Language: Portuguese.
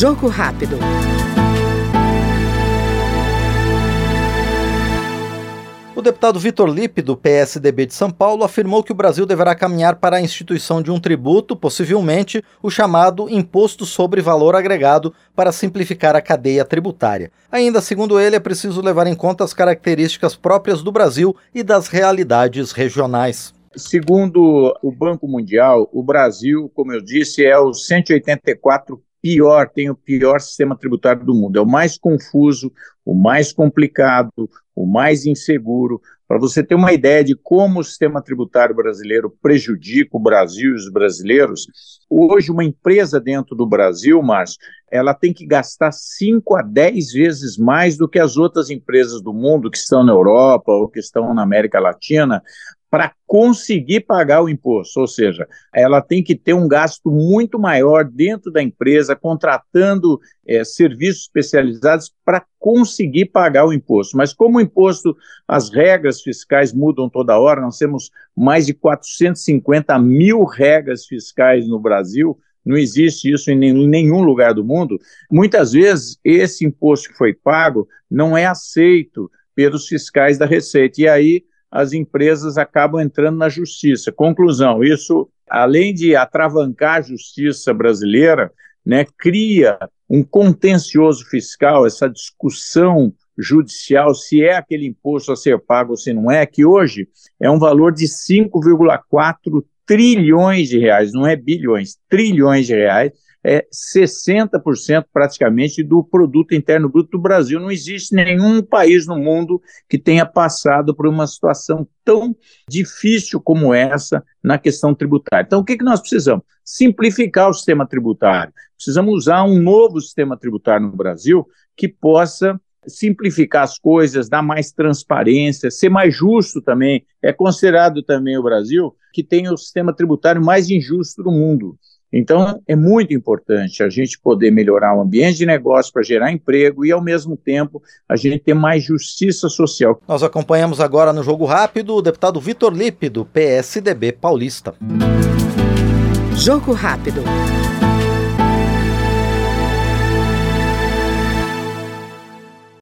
Jogo rápido. O deputado Vitor Lippe, do PSDB de São Paulo, afirmou que o Brasil deverá caminhar para a instituição de um tributo, possivelmente o chamado Imposto sobre Valor Agregado, para simplificar a cadeia tributária. Ainda segundo ele, é preciso levar em conta as características próprias do Brasil e das realidades regionais. Segundo o Banco Mundial, o Brasil, como eu disse, é o 184 pior, tem o pior sistema tributário do mundo. É o mais confuso, o mais complicado, o mais inseguro. Para você ter uma ideia de como o sistema tributário brasileiro prejudica o Brasil e os brasileiros, hoje uma empresa dentro do Brasil, Márcio, ela tem que gastar 5 a 10 vezes mais do que as outras empresas do mundo que estão na Europa ou que estão na América Latina para conseguir pagar o imposto, ou seja, ela tem que ter um gasto muito maior dentro da empresa, contratando é, serviços especializados para conseguir pagar o imposto. Mas como o imposto, as regras fiscais mudam toda hora, nós temos mais de 450 mil regras fiscais no Brasil, não existe isso em nenhum lugar do mundo. Muitas vezes, esse imposto que foi pago não é aceito pelos fiscais da Receita. E aí as empresas acabam entrando na justiça. Conclusão: isso, além de atravancar a justiça brasileira, né, cria um contencioso fiscal, essa discussão judicial se é aquele imposto a ser pago ou se não é, que hoje é um valor de 5,4 trilhões de reais, não é bilhões, trilhões de reais, é 60% praticamente do produto interno bruto do Brasil. Não existe nenhum país no mundo que tenha passado por uma situação tão difícil como essa na questão tributária. Então, o que, que nós precisamos? Simplificar o sistema tributário. Precisamos usar um novo sistema tributário no Brasil que possa simplificar as coisas, dar mais transparência, ser mais justo também. É considerado também o Brasil que tem o sistema tributário mais injusto do mundo. Então, é muito importante a gente poder melhorar o ambiente de negócio para gerar emprego e, ao mesmo tempo, a gente ter mais justiça social. Nós acompanhamos agora no Jogo Rápido o deputado Vitor Lippe, do PSDB paulista. Jogo Rápido.